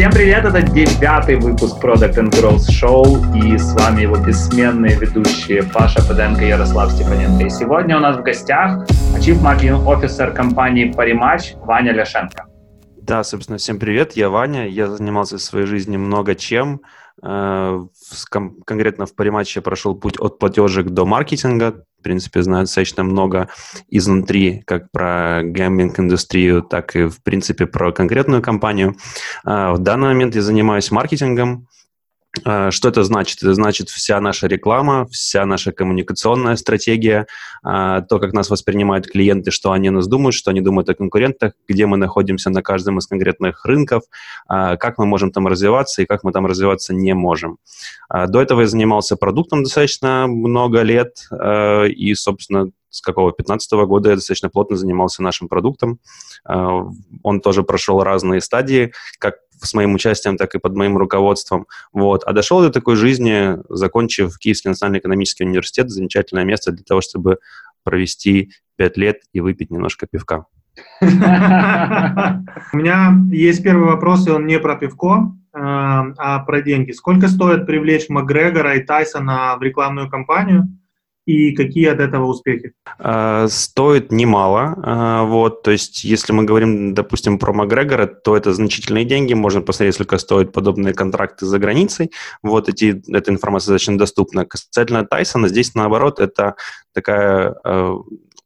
Всем привет, это девятый выпуск Product and Growth Show, и с вами его бессменные ведущие Паша Педенко и Ярослав Степаненко. И сегодня у нас в гостях Chief Marketing Officer компании Parimatch Ваня Ляшенко. Да, собственно, всем привет, я Ваня, я занимался в своей жизни много чем, Э, конкретно в париматче прошел путь от платежек до маркетинга. В принципе, знаю достаточно много изнутри, как про гейминг-индустрию, так и, в принципе, про конкретную компанию. Э, в данный момент я занимаюсь маркетингом, а, что это значит? Это значит вся наша реклама, вся наша коммуникационная стратегия, а, то, как нас воспринимают клиенты, что они нас думают, что они думают о конкурентах, где мы находимся на каждом из конкретных рынков, а, как мы можем там развиваться и как мы там развиваться не можем. До этого я занимался продуктом достаточно много лет, и, собственно, с какого 15 -го года я достаточно плотно занимался нашим продуктом. Он тоже прошел разные стадии, как с моим участием, так и под моим руководством. Вот. А дошел до такой жизни, закончив Киевский национальный экономический университет, замечательное место для того, чтобы провести пять лет и выпить немножко пивка. У меня есть первый вопрос, и он не про пивко, э, а про деньги. Сколько стоит привлечь Макгрегора и Тайсона в рекламную кампанию? И какие от этого успехи? А, стоит немало. А, вот, то есть, если мы говорим, допустим, про Макгрегора, то это значительные деньги. Можно посмотреть, сколько стоят подобные контракты за границей. Вот эти, эта информация достаточно доступна. Касательно Тайсона, здесь наоборот, это такая а,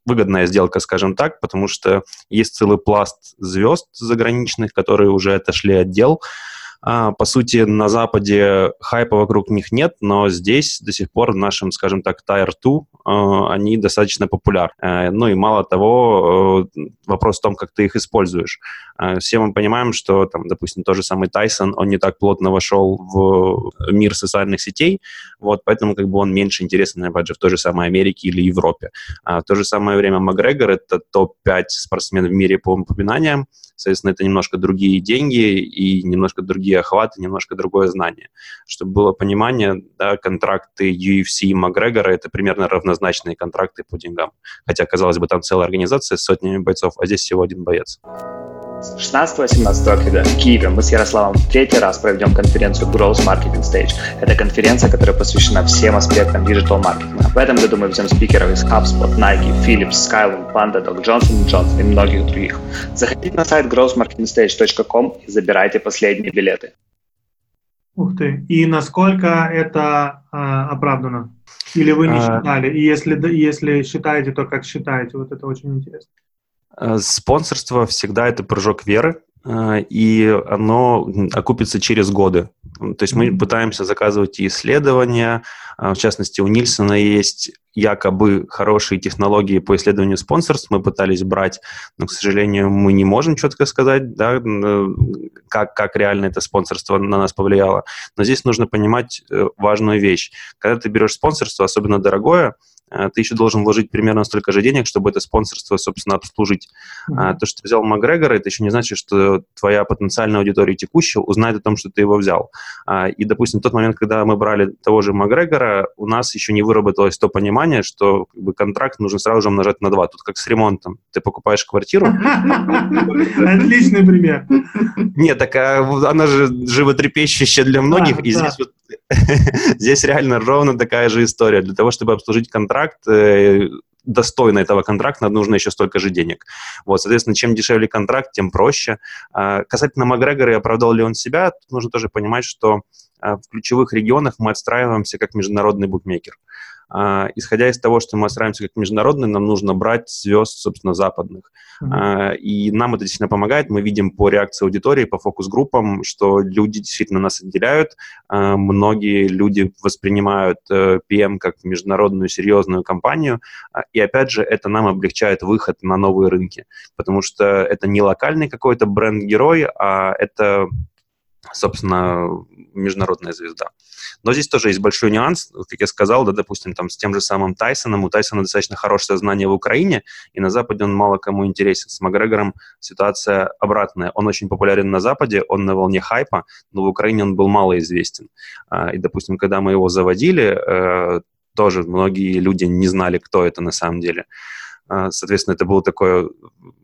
выгодная сделка, скажем так, потому что есть целый пласт звезд заграничных, которые уже отошли от дел. А, по сути, на Западе хайпа вокруг них нет, но здесь до сих пор в нашем, скажем так, Tier 2 а, они достаточно популярны. Э, ну и мало того, э, вопрос в том, как ты их используешь. Э, все мы понимаем, что, там, допустим, тот же самый Тайсон, он не так плотно вошел в мир социальных сетей, вот, поэтому как бы он меньше интересен, опять же, в той же самой Америке или Европе. А в то же самое время Макгрегор — это топ-5 спортсменов в мире по упоминаниям, Соответственно, это немножко другие деньги и немножко другие охваты, немножко другое знание. Чтобы было понимание, да, контракты UFC и Макгрегора – это примерно равнозначные контракты по деньгам. Хотя, казалось бы, там целая организация с сотнями бойцов, а здесь всего один боец. 16-18 октября в Киеве мы с Ярославом в третий раз проведем конференцию Growth Marketing Stage. Это конференция, которая посвящена всем аспектам digital маркетинга. В этом году мы взяли спикеров из HubSpot, Nike, Philips, Skylum, PandaDoc, Johnson Johnson и многих других. Заходите на сайт growthmarketingstage.com и забирайте последние билеты. Ух ты. И насколько это э, оправдано? Или вы не а... считали? И если, если считаете, то как считаете? Вот это очень интересно. Э, спонсорство всегда это прыжок веры, э, и оно окупится через годы. То есть мы пытаемся заказывать исследования, э, в частности, у Нильсона есть якобы хорошие технологии по исследованию спонсорств, мы пытались брать, но, к сожалению, мы не можем четко сказать, да, как, как реально это спонсорство на нас повлияло. Но здесь нужно понимать важную вещь. Когда ты берешь спонсорство, особенно дорогое, Э, ты еще должен вложить примерно столько же денег, чтобы это спонсорство, собственно, обслужить. Mm-hmm. То, что ты взял Макгрегора, это еще не значит, что твоя потенциальная аудитория текущая узнает о том, что ты его взял. А, и, допустим, в тот момент, когда мы брали того же Макгрегора, у нас еще не выработалось то понимание, что как бы, контракт нужно сразу же умножать на два. Тут как с ремонтом. Ты покупаешь квартиру. Отличный пример. Нет, так а она же животрепещущая для многих, и здесь вот Здесь реально ровно такая же история. Для того, чтобы обслужить контракт, э, достойно этого контракта, нужно еще столько же денег. Вот, соответственно, чем дешевле контракт, тем проще. А, касательно Макгрегора и оправдал ли он себя, тут нужно тоже понимать, что в ключевых регионах мы отстраиваемся как международный букмекер. А, исходя из того, что мы отстраиваемся как международный, нам нужно брать звезд, собственно, западных. Mm-hmm. И нам это действительно помогает. Мы видим по реакции аудитории, по фокус-группам, что люди действительно нас отделяют. Многие люди воспринимают PM э, как международную серьезную компанию. И опять же, это нам облегчает выход на новые рынки, потому что это не локальный какой-то бренд-герой, а это собственно, международная звезда. Но здесь тоже есть большой нюанс, как я сказал, да, допустим, там с тем же самым Тайсоном, у Тайсона достаточно хорошее знание в Украине, и на Западе он мало кому интересен. С Макгрегором ситуация обратная. Он очень популярен на Западе, он на волне хайпа, но в Украине он был мало известен. А, и, допустим, когда мы его заводили, э, тоже многие люди не знали, кто это на самом деле. А, соответственно, это было такое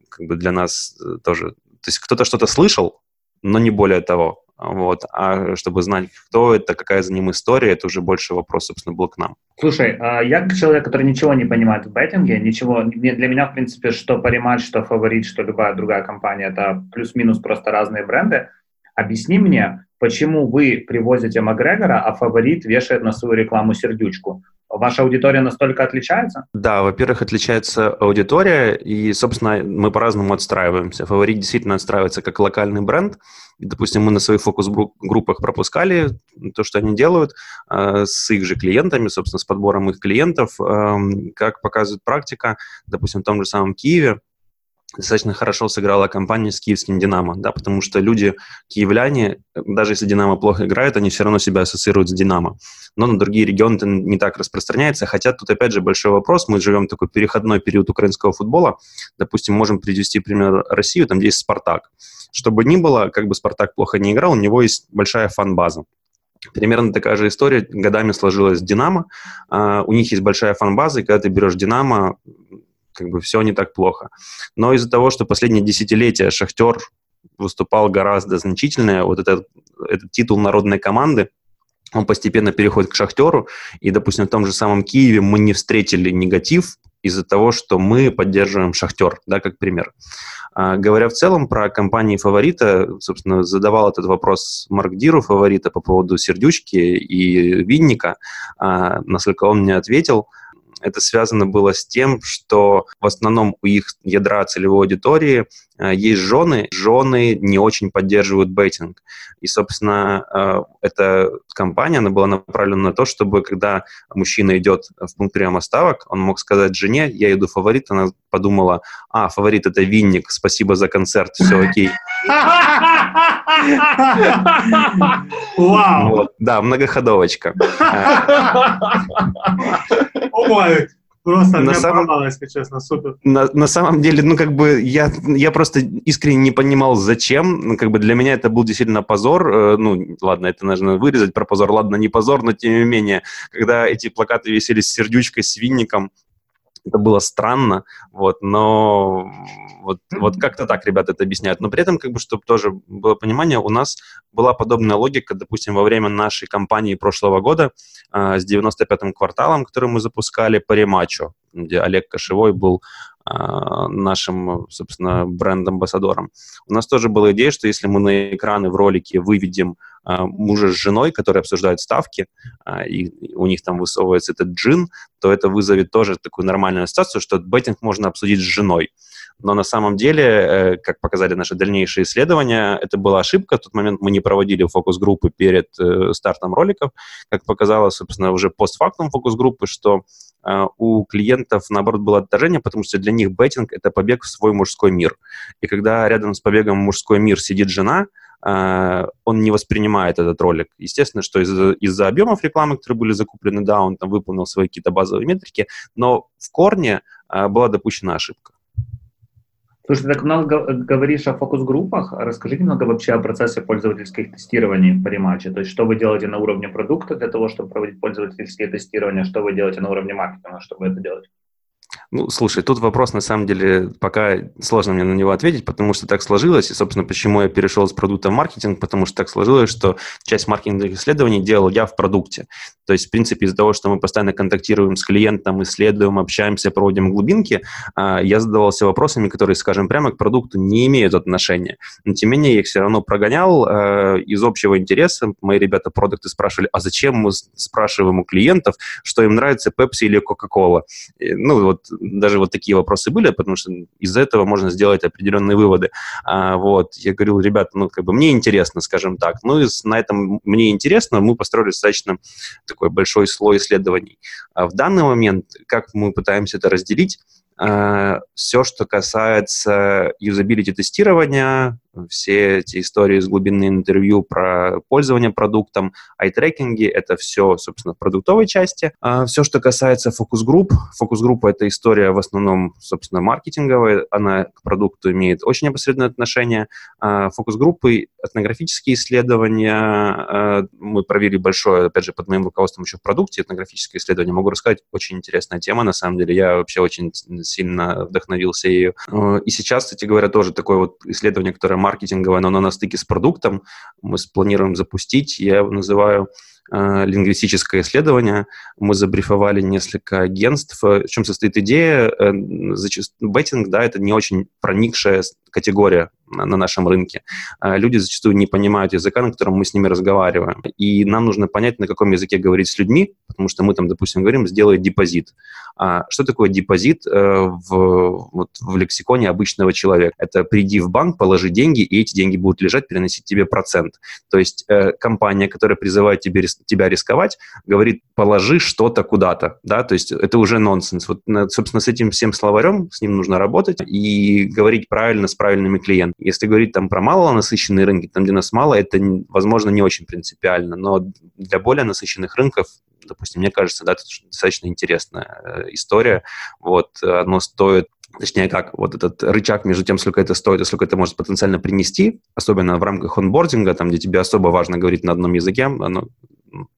как бы для нас э, тоже... То есть кто-то что-то слышал, но не более того. Вот, а чтобы знать, кто это, какая за ним история, это уже больше вопрос, собственно, был к нам. Слушай, а я как человек, который ничего не понимает в беттинге, ничего, для меня, в принципе, что Париматч, что Фаворит, что любая другая компания, это плюс-минус просто разные бренды. Объясни мне, почему вы привозите Макгрегора, а Фаворит вешает на свою рекламу сердючку? Ваша аудитория настолько отличается? Да, во-первых, отличается аудитория, и, собственно, мы по-разному отстраиваемся. Фаворит действительно отстраивается как локальный бренд. Допустим, мы на своих фокус-группах пропускали то, что они делают э, с их же клиентами, собственно, с подбором их клиентов. Э, как показывает практика, допустим, в том же самом Киеве, достаточно хорошо сыграла компания с киевским «Динамо», да, потому что люди, киевляне, даже если «Динамо» плохо играет, они все равно себя ассоциируют с «Динамо». Но на другие регионы это не так распространяется, хотя тут опять же большой вопрос, мы живем в такой переходной период украинского футбола, допустим, можем привести пример Россию, там есть «Спартак». Чтобы ни было, как бы «Спартак» плохо не играл, у него есть большая фан-база. Примерно такая же история годами сложилась с «Динамо». Uh, у них есть большая фан-база, и когда ты берешь «Динамо», как бы все не так плохо. Но из-за того, что последние десятилетия Шахтер выступал гораздо значительнее, вот этот, этот титул народной команды, он постепенно переходит к Шахтеру, и, допустим, в том же самом Киеве мы не встретили негатив из-за того, что мы поддерживаем Шахтер, да, как пример. А, говоря в целом про компании фаворита, собственно, задавал этот вопрос Марк Диру, фаворита, по поводу Сердючки и Винника, а, насколько он мне ответил – это связано было с тем, что в основном у их ядра целевой аудитории э, есть жены, жены не очень поддерживают бейтинг. И, собственно, э, эта компания, она была направлена на то, чтобы когда мужчина идет в пункт приема ставок, он мог сказать жене, я иду фаворит, она подумала, а, фаворит это винник, спасибо за концерт, все окей. Вау! Вот, да, многоходовочка. Ой, Просто на самом, если честно, супер. На, на самом деле, ну, как бы, я, я просто искренне не понимал, зачем. Ну, как бы для меня это был действительно позор. Э, ну, ладно, это нужно вырезать про позор. Ладно, не позор, но тем не менее, когда эти плакаты висели с сердючкой, с винником, это было странно, вот, но вот, вот как-то так ребята это объясняют. Но при этом, как бы, чтобы тоже было понимание, у нас была подобная логика, допустим, во время нашей кампании прошлого года э, с 95-м кварталом, который мы запускали по рематчу, где Олег Кошевой был а, нашим, собственно, бренд-амбассадором. У нас тоже была идея, что если мы на экраны в ролике выведем мужа с женой, которые обсуждают ставки, а, и у них там высовывается этот джин, то это вызовет тоже такую нормальную ассоциацию, что беттинг можно обсудить с женой. Но на самом деле, э, как показали наши дальнейшие исследования, это была ошибка. В тот момент мы не проводили фокус-группы перед э, стартом роликов. Как показалось, собственно, уже постфактум фокус-группы, что у клиентов, наоборот, было отторжение, потому что для них беттинг – это побег в свой мужской мир. И когда рядом с побегом в мужской мир сидит жена, он не воспринимает этот ролик. Естественно, что из-за, из объемов рекламы, которые были закуплены, да, он там выполнил свои какие-то базовые метрики, но в корне была допущена ошибка. Слушай, ты так много говоришь о фокус-группах. Расскажи немного вообще о процессе пользовательских тестирований по рематче. То есть что вы делаете на уровне продукта для того, чтобы проводить пользовательские тестирования, что вы делаете на уровне маркетинга, чтобы это делать? Ну, слушай, тут вопрос, на самом деле, пока сложно мне на него ответить, потому что так сложилось, и, собственно, почему я перешел с продукта в маркетинг, потому что так сложилось, что часть маркетинговых исследований делал я в продукте. То есть, в принципе, из-за того, что мы постоянно контактируем с клиентом, исследуем, общаемся, проводим глубинки, а, я задавался вопросами, которые, скажем, прямо к продукту не имеют отношения. Но, тем не менее, я их все равно прогонял а, из общего интереса. Мои ребята продукты спрашивали, а зачем мы спрашиваем у клиентов, что им нравится Pepsi или Coca-Cola? Ну, вот даже вот такие вопросы были, потому что из этого можно сделать определенные выводы. А, вот, я говорил, ребят, ну, как бы мне интересно, скажем так. Ну, и на этом мне интересно, мы построили достаточно такой большой слой исследований. А в данный момент, как мы пытаемся это разделить, все, что касается юзабилити тестирования, все эти истории с глубинные интервью про пользование продуктом, ай-трекинги, это все, собственно, в продуктовой части. А все, что касается фокус-групп, фокус-группа — это история в основном, собственно, маркетинговая, она к продукту имеет очень непосредственное отношение. А фокус-группы, этнографические исследования, мы провели большое, опять же, под моим руководством еще в продукте этнографическое исследование, могу рассказать, очень интересная тема, на самом деле, я вообще очень сильно вдохновился ею. И сейчас, кстати говоря, тоже такое вот исследование, которое маркетинговое, но оно на стыке с продуктом. Мы планируем запустить, я его называю Э, лингвистическое исследование. Мы забрифовали несколько агентств. В чем состоит идея? Э, беттинг, да, это не очень проникшая категория на нашем рынке. Люди зачастую не понимают языка, на котором мы с ними разговариваем. И нам нужно понять, на каком языке говорить с людьми, потому что мы там, допустим, говорим «сделай депозит». А что такое депозит э, в, вот, в лексиконе обычного человека? Это приди в банк, положи деньги, и эти деньги будут лежать, переносить тебе процент. То есть э, компания, которая призывает тебе, тебя рисковать, говорит «положи что-то куда-то». Да? То есть это уже нонсенс. Вот, собственно, с этим всем словарем, с ним нужно работать и говорить правильно с правильными клиентами. Если говорить там про малонасыщенные рынки, там, где нас мало, это, возможно, не очень принципиально, но для более насыщенных рынков допустим, мне кажется, да, это достаточно интересная э, история. Вот, оно стоит точнее как, вот этот рычаг между тем, сколько это стоит и сколько это может потенциально принести, особенно в рамках онбординга, там, где тебе особо важно говорить на одном языке, оно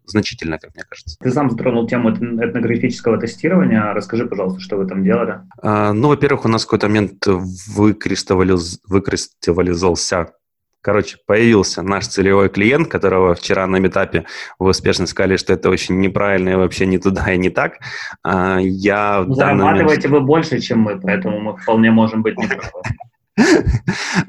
значительно, как мне кажется. Ты сам затронул тему этнографического тестирования. Расскажи, пожалуйста, что вы там делали? А, ну, во-первых, у нас в какой-то момент выкристаллиз... выкристаллизовался Короче, появился наш целевой клиент, которого вчера на метапе вы успешно сказали, что это очень неправильно и вообще не туда и не так. А, я Зарабатываете момент... вы больше, чем мы, поэтому мы вполне можем быть неправы.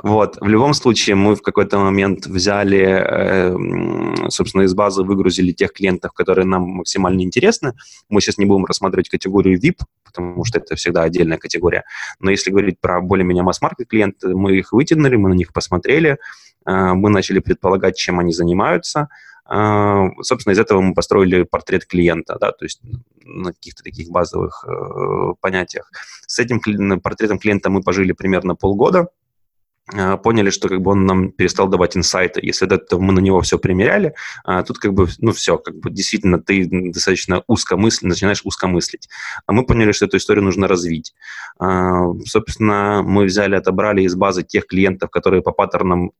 Вот. В любом случае, мы в какой-то момент взяли, э, собственно, из базы выгрузили тех клиентов, которые нам максимально интересны. Мы сейчас не будем рассматривать категорию VIP, потому что это всегда отдельная категория. Но если говорить про более-менее масс-маркет клиенты, мы их вытянули, мы на них посмотрели, э, мы начали предполагать, чем они занимаются – собственно, из этого мы построили портрет клиента, да, то есть на каких-то таких базовых э, понятиях. С этим портретом клиента мы пожили примерно полгода, поняли, что как бы он нам перестал давать инсайты. Если до этого мы на него все примеряли, а тут как бы, ну все, как бы действительно ты достаточно узко мысли, начинаешь узко мыслить. А мы поняли, что эту историю нужно развить. А, собственно, мы взяли, отобрали из базы тех клиентов, которые по паттернам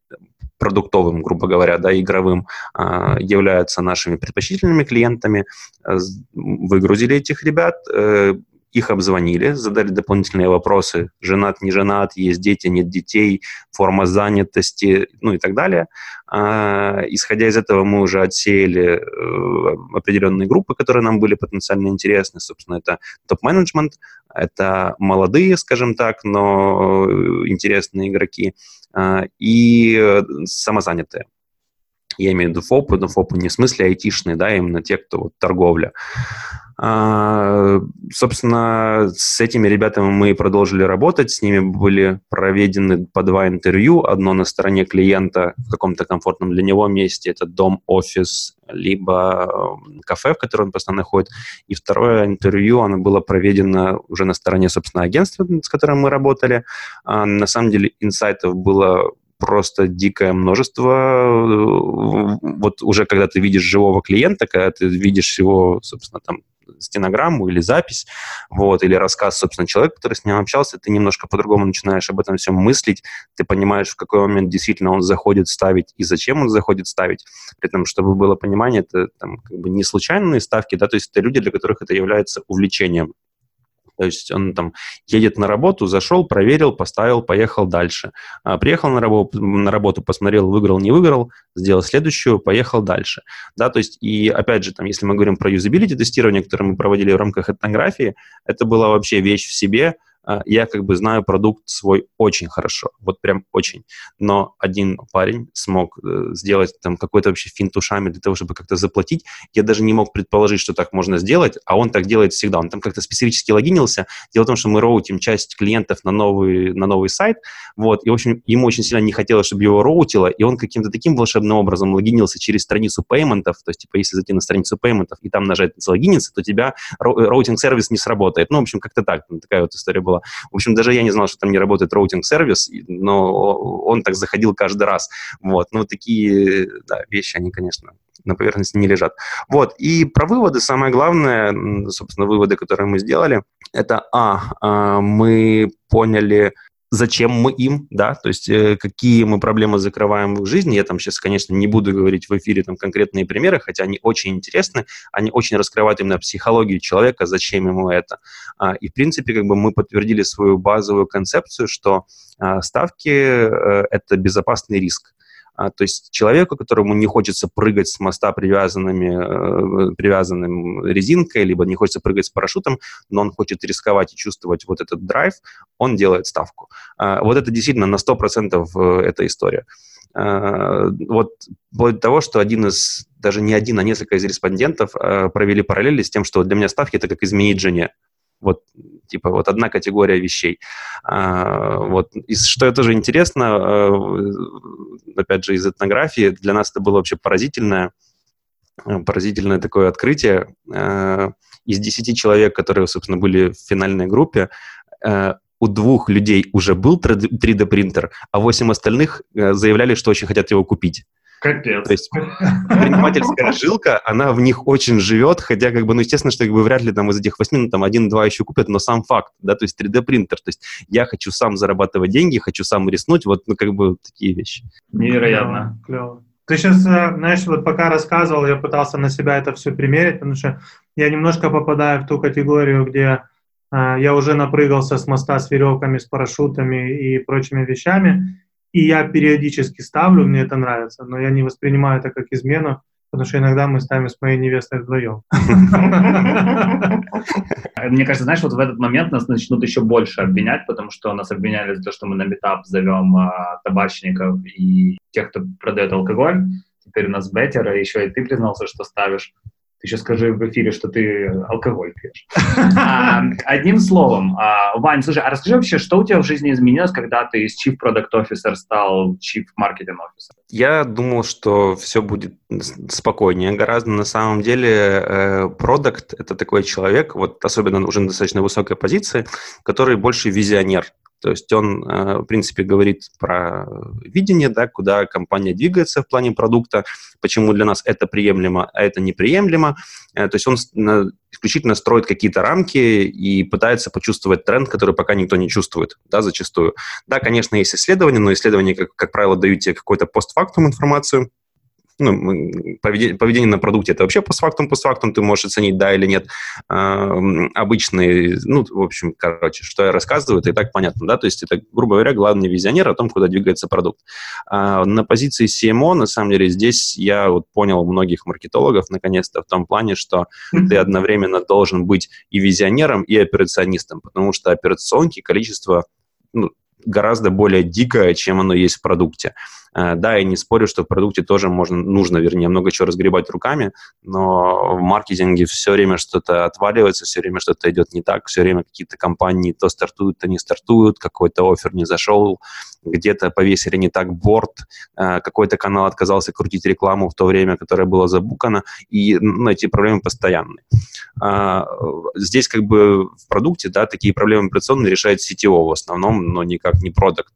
продуктовым, грубо говоря, да, игровым, а, являются нашими предпочтительными клиентами, выгрузили этих ребят, э, их обзвонили, задали дополнительные вопросы, женат, не женат, есть дети, нет детей, форма занятости, ну и так далее. А, исходя из этого мы уже отсеяли э, определенные группы, которые нам были потенциально интересны. Собственно, это топ-менеджмент, это молодые, скажем так, но э, интересные игроки, а, и самозанятые. Я имею в виду ФОПы, но ФОПы не в смысле айтишные, да, именно те, кто вот торговля. А, собственно, с этими ребятами мы продолжили работать, с ними были проведены по два интервью, одно на стороне клиента в каком-то комфортном для него месте, это дом, офис, либо кафе, в котором он постоянно ходит, и второе интервью, оно было проведено уже на стороне, собственно, агентства, с которым мы работали. А, на самом деле инсайтов было просто дикое множество. Вот уже когда ты видишь живого клиента, когда ты видишь его, собственно, там стенограмму или запись, вот, или рассказ, собственно, человека, который с ним общался, ты немножко по-другому начинаешь об этом всем мыслить, ты понимаешь, в какой момент действительно он заходит ставить и зачем он заходит ставить. При этом, чтобы было понимание, это там, как бы не случайные ставки, да, то есть это люди, для которых это является увлечением. То есть он там едет на работу, зашел, проверил, поставил, поехал дальше. А, приехал на работу, на работу, посмотрел, выиграл, не выиграл, сделал следующую, поехал дальше. Да, то есть и опять же, там, если мы говорим про юзабилити тестирование, которое мы проводили в рамках этнографии, это была вообще вещь в себе, я как бы знаю продукт свой очень хорошо, вот прям очень. Но один парень смог э, сделать там какой-то вообще финт ушами для того, чтобы как-то заплатить. Я даже не мог предположить, что так можно сделать, а он так делает всегда. Он там как-то специфически логинился. Дело в том, что мы роутим часть клиентов на новый, на новый сайт, вот, и, в общем, ему очень сильно не хотелось, чтобы его роутило, и он каким-то таким волшебным образом логинился через страницу payment ов, то есть, типа, если зайти на страницу payment ов и там нажать залогиниться, то тебя роутинг-сервис не сработает. Ну, в общем, как-то так, такая вот история была. В общем, даже я не знал, что там не работает роутинг-сервис, но он так заходил каждый раз. Вот. Ну, вот такие да, вещи, они, конечно, на поверхности не лежат. Вот. И про выводы самое главное, собственно, выводы, которые мы сделали, это, а, а мы поняли, зачем мы им, да, то есть э, какие мы проблемы закрываем в их жизни. Я там сейчас, конечно, не буду говорить в эфире там конкретные примеры, хотя они очень интересны, они очень раскрывают именно психологию человека, зачем ему это. А, и, в принципе, как бы мы подтвердили свою базовую концепцию, что а, ставки э, – это безопасный риск. А, то есть человеку, которому не хочется прыгать с моста привязанными, э, привязанным резинкой, либо не хочется прыгать с парашютом, но он хочет рисковать и чувствовать вот этот драйв, он делает ставку. А, вот это действительно на 100% э, эта история. А, вот вплоть до того, что один из, даже не один, а несколько из респондентов провели параллели с тем, что для меня ставки – это как изменить жене. Вот, типа, вот одна категория вещей. А, вот, и что тоже интересно, э, опять же, из этнографии, для нас это было вообще поразительное, э, поразительное такое открытие. Э, из десяти человек, которые, собственно, были в финальной группе, у двух людей уже был 3D-принтер, а восемь остальных заявляли, что очень хотят его купить. Капец. То есть предпринимательская жилка, она в них очень живет, хотя, как бы, ну, естественно, что как бы вряд ли там из этих восьми, ну, там, один-два еще купят, но сам факт, да, то есть 3D-принтер, то есть я хочу сам зарабатывать деньги, хочу сам рискнуть, вот, ну, как бы, такие вещи. Невероятно. Клево. клево. Ты сейчас, э, знаешь, вот пока рассказывал, я пытался на себя это все примерить, потому что я немножко попадаю в ту категорию, где э, я уже напрыгался с моста с веревками, с парашютами и прочими вещами, и я периодически ставлю, мне это нравится, но я не воспринимаю это как измену, потому что иногда мы ставим с моей невестой вдвоем. Мне кажется, знаешь, вот в этот момент нас начнут еще больше обвинять, потому что нас обвиняли за то, что мы на метап зовем а, табачников и тех, кто продает алкоголь. Теперь у нас беттер, и еще и ты признался, что ставишь еще скажи в эфире, что ты алкоголь пьешь. Одним словом, а, Вань, слушай, а расскажи вообще, что у тебя в жизни изменилось, когда ты из Chief Product Officer стал Chief Marketing Officer? Я думал, что все будет спокойнее гораздо. На самом деле, продукт э, — это такой человек, вот особенно уже на достаточно высокой позиции, который больше визионер. То есть он, э, в принципе, говорит про видение, да, куда компания двигается в плане продукта, почему для нас это приемлемо, а это неприемлемо. Э, то есть он исключительно строит какие-то рамки и пытается почувствовать тренд, который пока никто не чувствует, да, зачастую. Да, конечно, есть исследования, но исследования, как, как правило, дают тебе какую-то постфактум информацию, ну, поведение, поведение на продукте это вообще постфактум, постфактум ты можешь оценить, да или нет. А, обычный, ну, в общем, короче, что я рассказываю, это и так понятно, да, то есть это, грубо говоря, главный визионер о том, куда двигается продукт. А на позиции CMO, на самом деле, здесь я вот понял многих маркетологов, наконец-то, в том плане, что ты одновременно должен быть и визионером, и операционистом, потому что операционки, количество ну, гораздо более дикое, чем оно есть в продукте. Э, да, я не спорю, что в продукте тоже можно, нужно, вернее, много чего разгребать руками, но в маркетинге все время что-то отваливается, все время что-то идет не так, все время какие-то компании то стартуют, то не стартуют, какой-то офер не зашел, где-то повесили не так борт, э, какой-то канал отказался крутить рекламу в то время, которое было забукано, и ну, эти проблемы постоянные. А, здесь как бы в продукте, да, такие проблемы операционные решает CTO в основном, но никак не продукт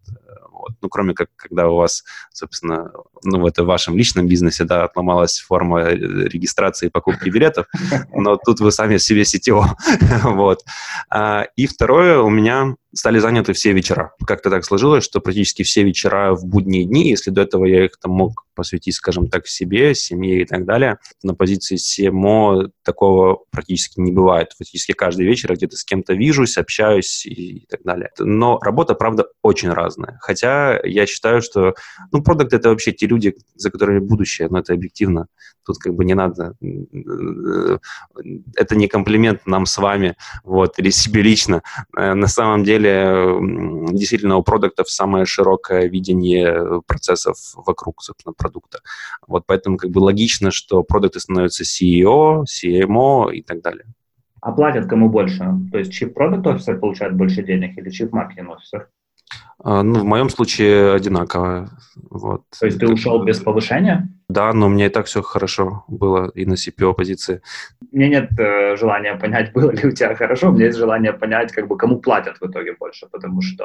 вот. Ну, кроме как, когда у вас, собственно, ну, в это вашем личном бизнесе, да, отломалась форма э, регистрации и покупки билетов, но тут вы сами себе CTO. вот. А, и второе, у меня стали заняты все вечера. Как-то так сложилось, что практически все вечера в будние дни, если до этого я их там мог посвятить, скажем так, себе, семье и так далее, на позиции СМО такого практически не бывает. Фактически каждый вечер я где-то с кем-то вижусь, общаюсь и, и так далее. Но работа, правда, очень разная. Хотя я считаю, что, ну, продукт — это вообще те люди, за которыми будущее, но это объективно. Тут как бы не надо... Э, это не комплимент нам с вами, вот, или себе лично. Э, на самом деле, действительно, у продуктов самое широкое видение процессов вокруг, собственно, продукта. Вот поэтому как бы логично, что продукты становятся CEO, CMO и так далее. А платят кому больше? То есть Chief Product Officer получает больше денег или Chief Marketing Officer? А, ну, в моем случае одинаково. Вот. То есть ты ушел без повышения? Да, но у меня и так все хорошо было и на CPO позиции. Меня нет э, желания понять, было ли у тебя хорошо, у меня есть желание понять, как бы кому платят в итоге больше, потому что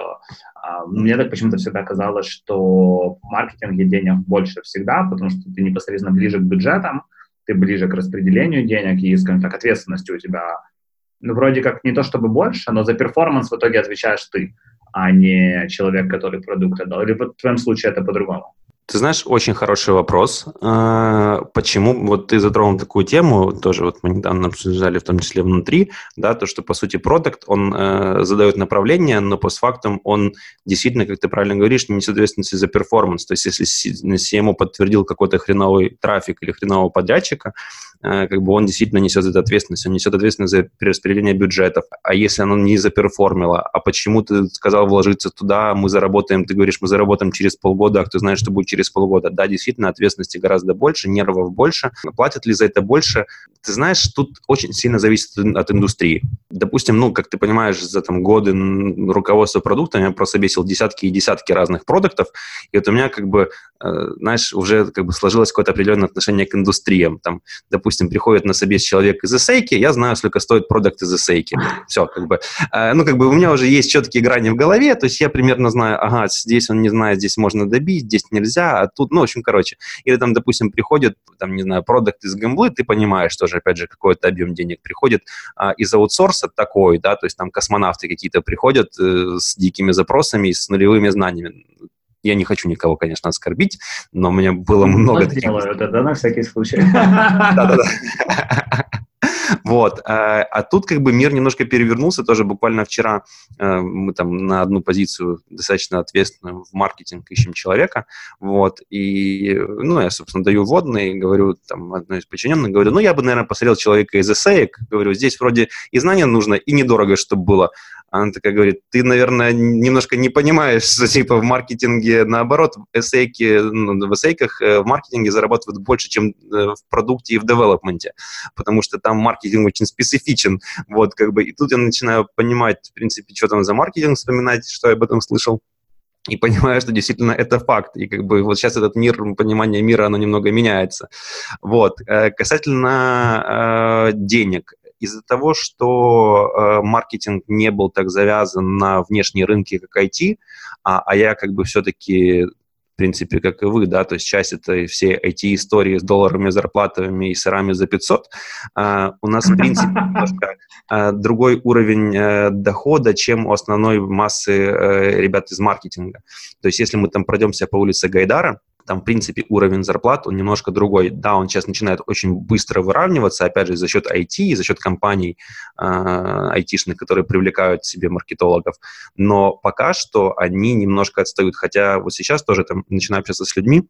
э, мне так почему-то всегда казалось, что в маркетинге денег больше всегда, потому что ты непосредственно ближе к бюджетам, ты ближе к распределению денег и, скажем так, ответственности у тебя, ну, вроде как не то чтобы больше, но за performance в итоге отвечаешь ты. а не человек, который продукт отдал? Или в твоем случае это по-другому? Ты знаешь, очень хороший вопрос. А, почему? Вот ты затронул такую тему, тоже вот мы недавно обсуждали, в том числе внутри, да, то, что, по сути, продукт, он э, задает направление, но постфактум он действительно, как ты правильно говоришь, не ответственности за performance. То есть если CMO подтвердил какой-то хреновый трафик или хренового подрядчика, э, как бы он действительно несет эту ответственность, он несет ответственность за перераспределение бюджетов. А если оно не заперформило, а почему ты сказал вложиться туда, мы заработаем, ты говоришь, мы заработаем через полгода, а кто знает, что будет через полгода. Да, действительно, ответственности гораздо больше, нервов больше. Платят ли за это больше? Ты знаешь, тут очень сильно зависит от индустрии. Допустим, ну, как ты понимаешь, за там годы руководства продуктом я просто бесил десятки и десятки разных продуктов, и вот у меня как бы, э, знаешь, уже как бы сложилось какое-то определенное отношение к индустриям. Там, допустим, приходит на собес человек из эсейки, я знаю, сколько стоит продукт из эсейки. Все, как бы. Э, ну, как бы у меня уже есть четкие грани в голове, то есть я примерно знаю, ага, здесь он не знает, здесь можно добить, здесь нельзя, а тут, ну, в общем, короче. Или там, допустим, приходит, там, не знаю, продукт из гамблы, ты понимаешь тоже, опять же, какой-то объем денег приходит а, из аутсорса такой, да, то есть там космонавты какие-то приходят э, с дикими запросами и с нулевыми знаниями. Я не хочу никого, конечно, оскорбить, но у меня было много таких... Делаю это, да, на всякий случай. Да-да-да. Вот. А, а тут как бы мир немножко перевернулся. Тоже буквально вчера э, мы там на одну позицию достаточно ответственную в маркетинг ищем человека. Вот. И, ну, я, собственно, даю вводные, говорю там одной из подчиненных, говорю, ну, я бы, наверное, посмотрел человека из эсеек. Говорю, здесь вроде и знания нужно, и недорого, чтобы было. Она такая говорит, ты, наверное, немножко не понимаешь, что типа в маркетинге наоборот, эсейки, ну, в эсейках э, в маркетинге зарабатывают больше, чем э, в продукте и в девелопменте, потому что там маркетинг очень специфичен, вот, как бы, и тут я начинаю понимать, в принципе, что там за маркетинг, вспоминать, что я об этом слышал, и понимаю, что действительно это факт. И как бы вот сейчас этот мир, понимание мира, оно немного меняется. Вот. Э, касательно э, денег из-за того, что э, маркетинг не был так завязан на внешние рынки, как IT, а, а я как бы все-таки в принципе, как и вы, да, то есть часть этой всей IT-истории с долларами, зарплатами и сырами за 500, а, у нас, в принципе, немножко а, другой уровень а, дохода, чем у основной массы а, ребят из маркетинга. То есть если мы там пройдемся по улице Гайдара, там, в принципе, уровень зарплат, он немножко другой. Да, он сейчас начинает очень быстро выравниваться, опять же, за счет IT и за счет компаний э, айтишных, которые привлекают себе маркетологов. Но пока что они немножко отстают. Хотя вот сейчас тоже там начинаю общаться с людьми,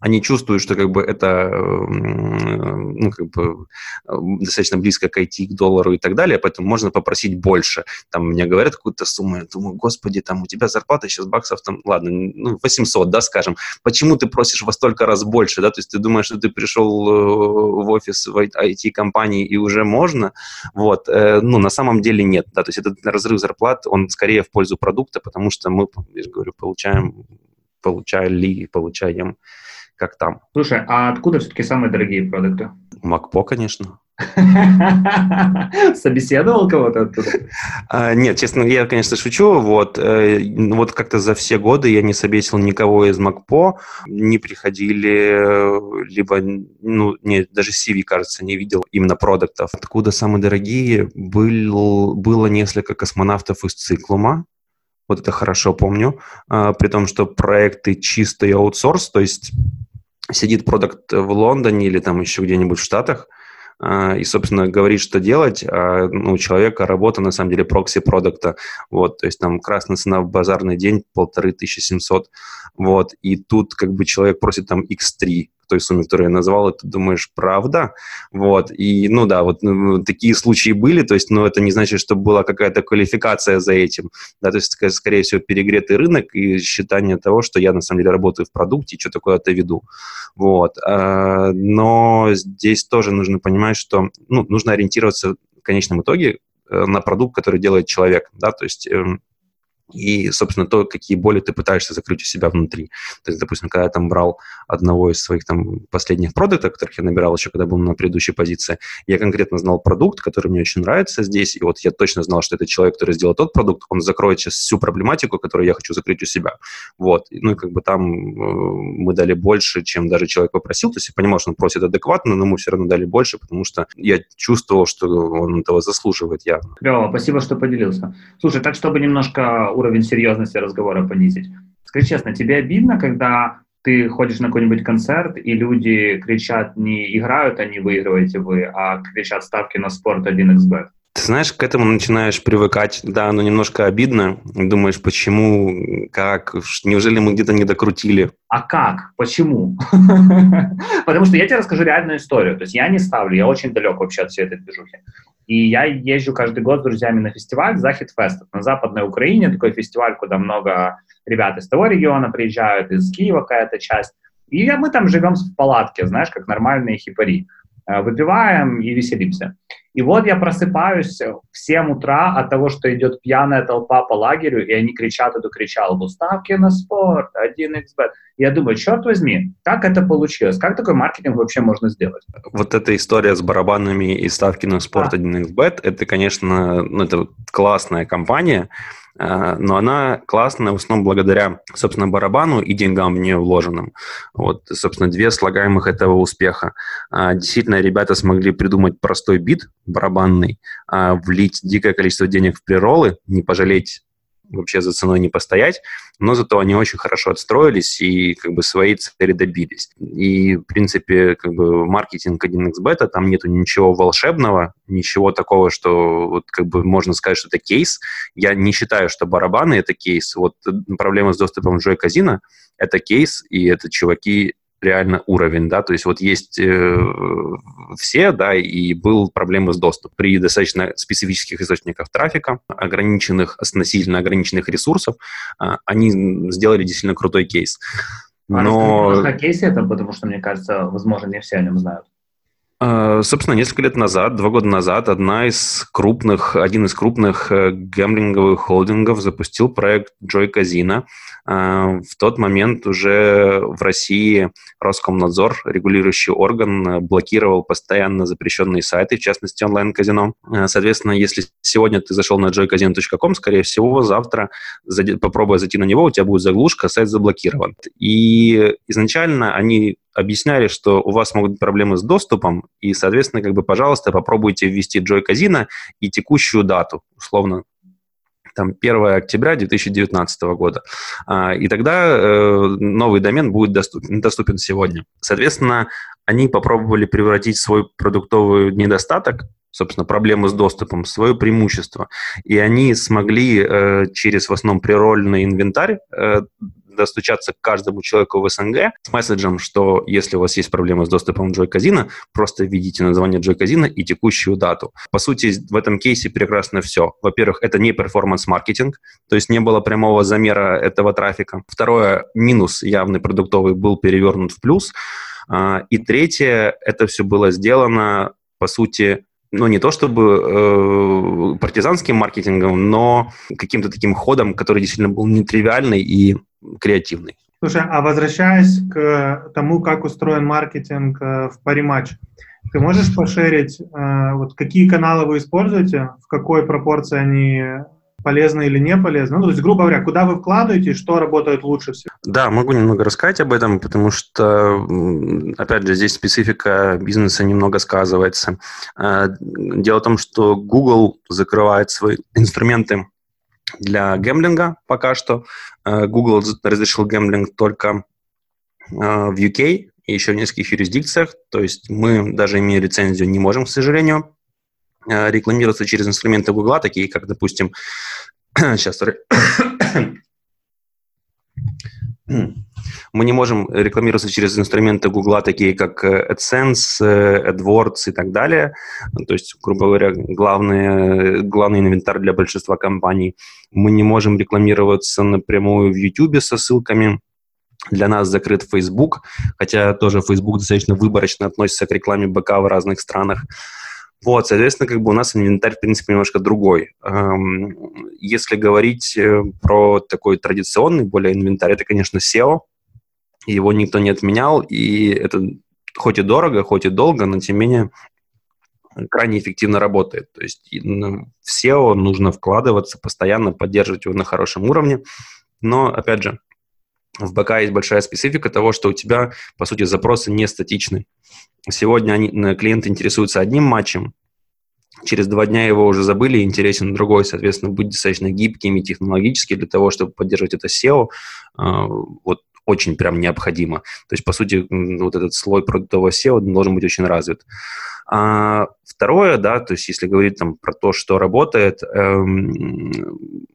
они чувствуют, что как бы это ну, как бы, достаточно близко к IT, к доллару и так далее, поэтому можно попросить больше. Там мне говорят какую-то сумму, я думаю, господи, там у тебя зарплата сейчас баксов, там, ладно, ну, 800, да, скажем. Почему ты просишь во столько раз больше, да, то есть ты думаешь, что ты пришел э, в офис в IT-компании и уже можно, вот, э, ну, на самом деле нет, да, то есть этот разрыв зарплат, он скорее в пользу продукта, потому что мы, я же говорю, получаем, получали, получаем как там. Слушай, а откуда все-таки самые дорогие продукты? Макпо, конечно. Собеседовал кого-то оттуда? А, нет, честно, я, конечно, шучу. Вот, э, вот как-то за все годы я не собесил никого из МакПо, не приходили, либо, ну, нет, даже CV, кажется, не видел именно продуктов. Откуда самые дорогие? Был, было несколько космонавтов из Циклума, вот это хорошо помню, а, при том, что проекты чистый аутсорс, то есть сидит продукт в Лондоне или там еще где-нибудь в Штатах, а, и, собственно, говорит, что делать, а ну, у человека работа, на самом деле, прокси продукта, вот, то есть там красная цена в базарный день полторы тысячи семьсот, вот, и тут как бы человек просит там x3, той сумме, которую я назвал, ты думаешь, правда? Вот, и, ну да, вот ну, такие случаи были, то есть, но ну, это не значит, что была какая-то квалификация за этим, да, то есть, скорее всего, перегретый рынок и считание того, что я, на самом деле, работаю в продукте и что такое-то веду, вот, а, но здесь тоже нужно понимать, что, ну, нужно ориентироваться в конечном итоге э, на продукт, который делает человек, да, то есть эм, и, собственно, то, какие боли ты пытаешься закрыть у себя внутри. То есть, допустим, когда я там брал одного из своих там последних продуктов, которых я набирал еще, когда был на предыдущей позиции, я конкретно знал продукт, который мне очень нравится здесь, и вот я точно знал, что это человек, который сделал тот продукт, он закроет сейчас всю проблематику, которую я хочу закрыть у себя. Вот. Ну и как бы там э, мы дали больше, чем даже человек попросил, то есть я понимал, что он просит адекватно, но мы все равно дали больше, потому что я чувствовал, что он этого заслуживает явно. Клево, спасибо, что поделился. Слушай, так чтобы немножко уровень серьезности разговора понизить. Скажи честно, тебе обидно, когда ты ходишь на какой-нибудь концерт, и люди кричат, не играют они, выигрываете вы, а кричат ставки на спорт 1xbet? Ты знаешь, к этому начинаешь привыкать. Да, но немножко обидно. Думаешь, почему, как, неужели мы где-то не докрутили? А как? Почему? Потому что я тебе расскажу реальную историю. То есть я не ставлю, я очень далек вообще от всей этой движухи. И я езжу каждый год с друзьями на фестиваль Захид Фест. На Западной Украине такой фестиваль, куда много ребят из того региона приезжают, из Киева какая-то часть. И мы там живем в палатке, знаешь, как нормальные хипари. Э, выпиваем и веселимся. И вот я просыпаюсь в 7 утра от того, что идет пьяная толпа по лагерю, и они кричат эту кричалку «Ставки на спорт! 1xbet!» Я думаю, черт возьми, как это получилось? Как такой маркетинг вообще можно сделать? Вот эта история с барабанами и ставки на спорт да. 1xbet, это, конечно, ну, это классная компания, а, но она классная в основном благодаря, собственно, барабану и деньгам в нее вложенным. Вот, собственно, две слагаемых этого успеха. А, действительно, ребята смогли придумать простой бит барабанный, а, влить дикое количество денег в приролы, не пожалеть вообще за ценой не постоять, но зато они очень хорошо отстроились и как бы свои цели добились. И, в принципе, как бы маркетинг 1xbet, там нету ничего волшебного, ничего такого, что вот как бы можно сказать, что это кейс. Я не считаю, что барабаны — это кейс. Вот проблема с доступом в Joy Casino — это кейс, и это чуваки реально уровень, да, то есть вот есть э, все, да, и был проблемы с доступом при достаточно специфических источниках трафика, ограниченных, относительно ограниченных ресурсов, э, они сделали действительно крутой кейс. А Но... А кейс это, потому что, мне кажется, возможно, не все о нем знают. Uh, собственно, несколько лет назад, два года назад, одна из крупных, один из крупных э, гэмблинговых холдингов запустил проект Joy Casino, а, в тот момент уже в России Роскомнадзор, регулирующий орган, блокировал постоянно запрещенные сайты, в частности онлайн-казино. Соответственно, если сегодня ты зашел на joycasino.com, скорее всего, завтра, попробуя зайти на него, у тебя будет заглушка, сайт заблокирован. И изначально они объясняли, что у вас могут быть проблемы с доступом, и, соответственно, как бы, пожалуйста, попробуйте ввести Joy Casino и текущую дату, условно, там 1 октября 2019 года. А, и тогда э, новый домен будет доступен, доступен сегодня. Соответственно, они попробовали превратить свой продуктовый недостаток собственно, проблемы с доступом, свое преимущество. И они смогли э, через в основном прирольный инвентарь э, достучаться к каждому человеку в СНГ с месседжем, что если у вас есть проблемы с доступом Joy Casino, просто введите название Joy Casino и текущую дату. По сути, в этом кейсе прекрасно все. Во-первых, это не перформанс-маркетинг, то есть не было прямого замера этого трафика. Второе, минус явный продуктовый был перевернут в плюс. А, и третье, это все было сделано, по сути, ну, не то чтобы э, партизанским маркетингом, но каким-то таким ходом, который действительно был нетривиальный и креативный. Слушай, а возвращаясь к тому, как устроен маркетинг э, в паре матч, ты можешь пошерить, э, вот какие каналы вы используете, в какой пропорции они полезно или не полезно? Ну, то есть, грубо говоря, куда вы вкладываете, что работает лучше всего? Да, могу немного рассказать об этом, потому что, опять же, здесь специфика бизнеса немного сказывается. Э, дело в том, что Google закрывает свои инструменты для гэмблинга пока что. Э, Google разрешил гэмблинг только э, в UK и еще в нескольких юрисдикциях. То есть мы, даже имея лицензию, не можем, к сожалению, э, рекламироваться через инструменты Google, такие как, допустим, сейчас, мы не можем рекламироваться через инструменты Google, такие как э, AdSense, э, AdWords и так далее. То есть, грубо говоря, главный, главный инвентарь для большинства компаний. Мы не можем рекламироваться напрямую в YouTube со ссылками. Для нас закрыт Facebook, хотя тоже Facebook достаточно выборочно относится к рекламе БК в разных странах. Вот, соответственно, как бы у нас инвентарь, в принципе, немножко другой. Если говорить э, про такой традиционный более инвентарь, это, конечно, SEO. Его никто не отменял, и это хоть и дорого, хоть и долго, но тем не менее крайне эффективно работает. То есть в SEO нужно вкладываться, постоянно поддерживать его на хорошем уровне. Но, опять же, в БК есть большая специфика того, что у тебя, по сути, запросы не статичны. Сегодня они, клиенты интересуются одним матчем, через два дня его уже забыли, интересен другой, соответственно, быть достаточно гибким и технологически для того, чтобы поддерживать это SEO, а, вот очень прям необходимо. То есть, по сути, вот этот слой продуктового SEO должен быть очень развит. А второе, да, то есть если говорить там про то, что работает, эм,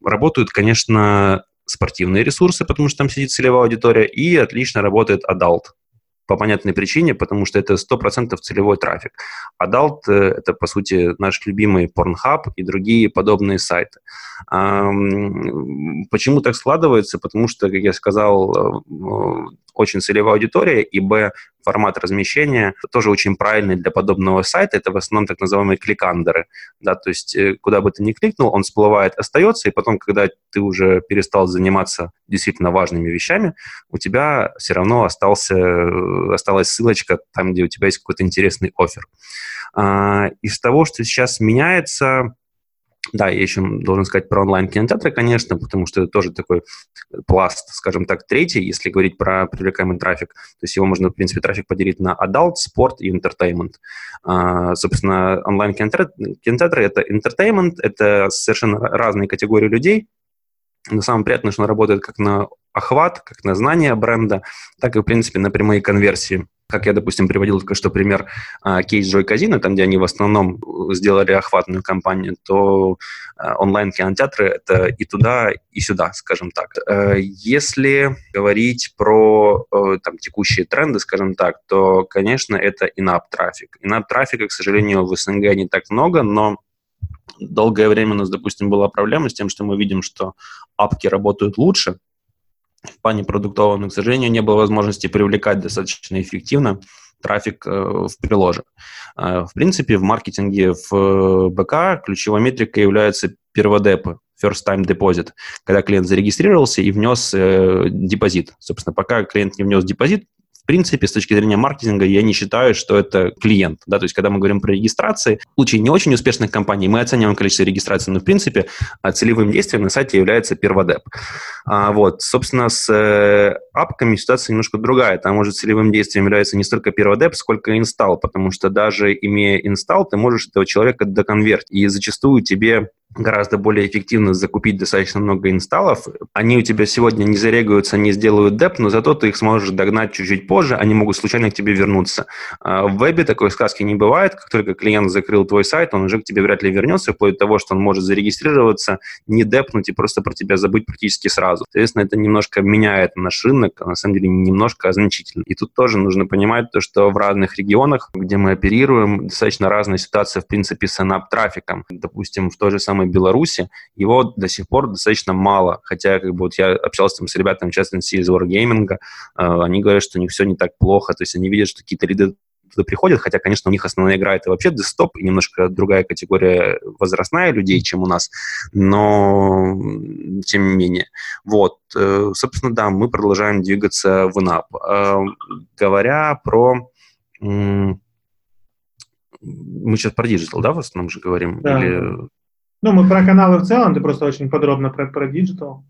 работают, конечно, спортивные ресурсы, потому что там сидит целевая аудитория, и отлично работает Adult по понятной причине, потому что это 100% целевой трафик. Adult – это, по сути, наш любимый Pornhub и другие подобные сайты. Почему так складывается? Потому что, как я сказал, э, очень целевая аудитория, и б, формат размещения тоже очень правильный для подобного сайта. Это в основном так называемые кликандеры. Да, то есть э, куда бы ты ни кликнул, он всплывает, остается, и потом, когда ты уже перестал заниматься действительно важными вещами, у тебя все равно остался, э, осталась ссылочка там, где у тебя есть какой-то интересный офер. А, из того, что сейчас меняется, да, я еще должен сказать про онлайн-кинотеатры, конечно, потому что это тоже такой пласт, скажем так, третий, если говорить про привлекаемый трафик. То есть его можно, в принципе, трафик поделить на adult, спорт и entertainment. А, собственно, онлайн-кинотеатры — это entertainment, это совершенно разные категории людей. Но самое приятное, что он работает как на охват, как на знание бренда, так и, в принципе, на прямые конверсии как я, допустим, приводил только что пример а, кейс Joy Casino, там, где они в основном сделали охватную кампанию, то а, онлайн-кинотеатры — это и туда, и сюда, скажем так. Э, если говорить про э, там, текущие тренды, скажем так, то, конечно, это in-app трафик. In-app трафика, к сожалению, в СНГ не так много, но долгое время у нас, допустим, была проблема с тем, что мы видим, что апки работают лучше, в плане продуктового, но, к сожалению, не было возможности привлекать достаточно эффективно трафик э, в приложе. Э, в принципе, в маркетинге в э, БК ключевой метрикой является перводепы, first time deposit, когда клиент зарегистрировался и внес э, депозит. Собственно, пока клиент не внес депозит, в принципе, с точки зрения маркетинга, я не считаю, что это клиент. Да? То есть, когда мы говорим про регистрации, в случае не очень успешных компаний мы оцениваем количество регистраций, но, в принципе, а, целевым действием на сайте является перводеп. А, вот, собственно, с э, апками ситуация немножко другая. Там уже целевым действием является не столько перводеп, сколько инсталл, потому что даже имея инсталл, ты можешь этого человека доконвертить. И зачастую тебе гораздо более эффективно закупить достаточно много инсталлов. Они у тебя сегодня не зарегаются, не сделают деп, но зато ты их сможешь догнать чуть-чуть позже, они могут случайно к тебе вернуться. А в вебе такой сказки не бывает. Как только клиент закрыл твой сайт, он уже к тебе вряд ли вернется, вплоть до того, что он может зарегистрироваться, не депнуть и просто про тебя забыть практически сразу. Соответственно, это немножко меняет наш рынок, а на самом деле немножко, а значительно. И тут тоже нужно понимать то, что в разных регионах, где мы оперируем, достаточно разная ситуация, в принципе, с анап-трафиком. Допустим, в той же самой самой Беларуси, его до сих пор достаточно мало. Хотя, как бы вот я общался там с ребятами, в частности, из Wargaming, э, они говорят, что у них все не так плохо, то есть они видят, что какие-то лиды туда приходят, хотя, конечно, у них основная игра это вообще десктоп и немножко другая категория возрастная людей, чем у нас, но тем не менее. Вот, э, собственно, да, мы продолжаем двигаться в in-app. Э, говоря про мы сейчас про digital, да, в основном же говорим? Да. Или... Ну, мы про каналы в целом, ты просто очень подробно про, про digital.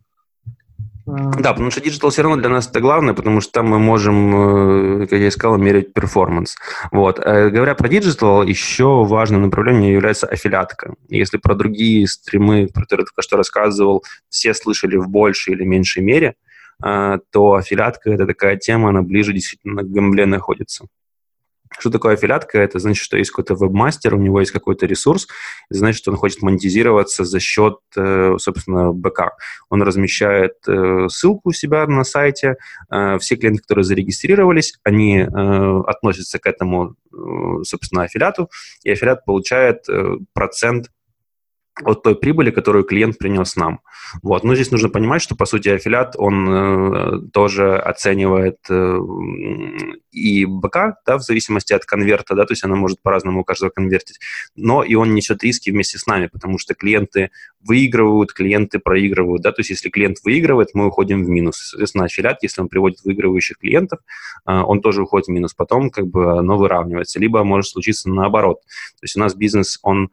А. Да, потому что digital все равно для нас это главное, потому что там мы можем, э, как я и сказал, мерить performance. Вот. Э, говоря про digital, еще важным направлением является аффилиатка. Если про другие стримы, про которые я только что рассказывал, все слышали в большей или меньшей мере, э, то аффилиатка – это такая тема, она ближе действительно к гамбле находится. Что такое аффилиатка? Это значит, что есть какой-то вебмастер, у него есть какой-то ресурс, значит, что он хочет монетизироваться за счет, э, собственно, БК. Он размещает э, ссылку у себя на сайте, э, все клиенты, которые зарегистрировались, они относятся к этому, собственно, аффилиату, и аффилиат получает процент от той прибыли, которую клиент принес нам. Вот. Но здесь нужно понимать, что, по сути, аффилиат, он э, тоже оценивает э, и БК, да, в зависимости от конверта, да, то есть она может по-разному у каждого конвертить, но и он несет риски вместе с нами, потому что клиенты выигрывают, клиенты проигрывают, да, то есть если клиент выигрывает, мы уходим в минус. Соответственно, аффилиат, если он приводит выигрывающих клиентов, э, он тоже уходит в минус, потом как бы оно выравнивается, либо может случиться наоборот. То есть у нас бизнес, он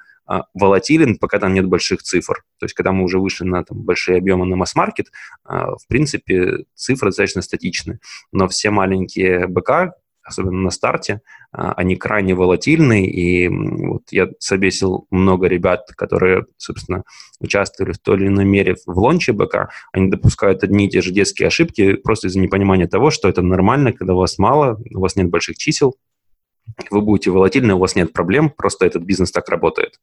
волатилен, пока там нет больших цифр. То есть, когда мы уже вышли на там, большие объемы на масс-маркет, а, в принципе, цифры достаточно статичны. Но все маленькие БК, особенно на старте, а, они крайне волатильны, и вот я собесил много ребят, которые, собственно, участвовали в той или иной мере в лонче БК, они допускают одни и те же детские ошибки просто из-за непонимания того, что это нормально, когда у вас мало, у вас нет больших чисел, вы будете волатильны, у вас нет проблем, просто этот бизнес так работает.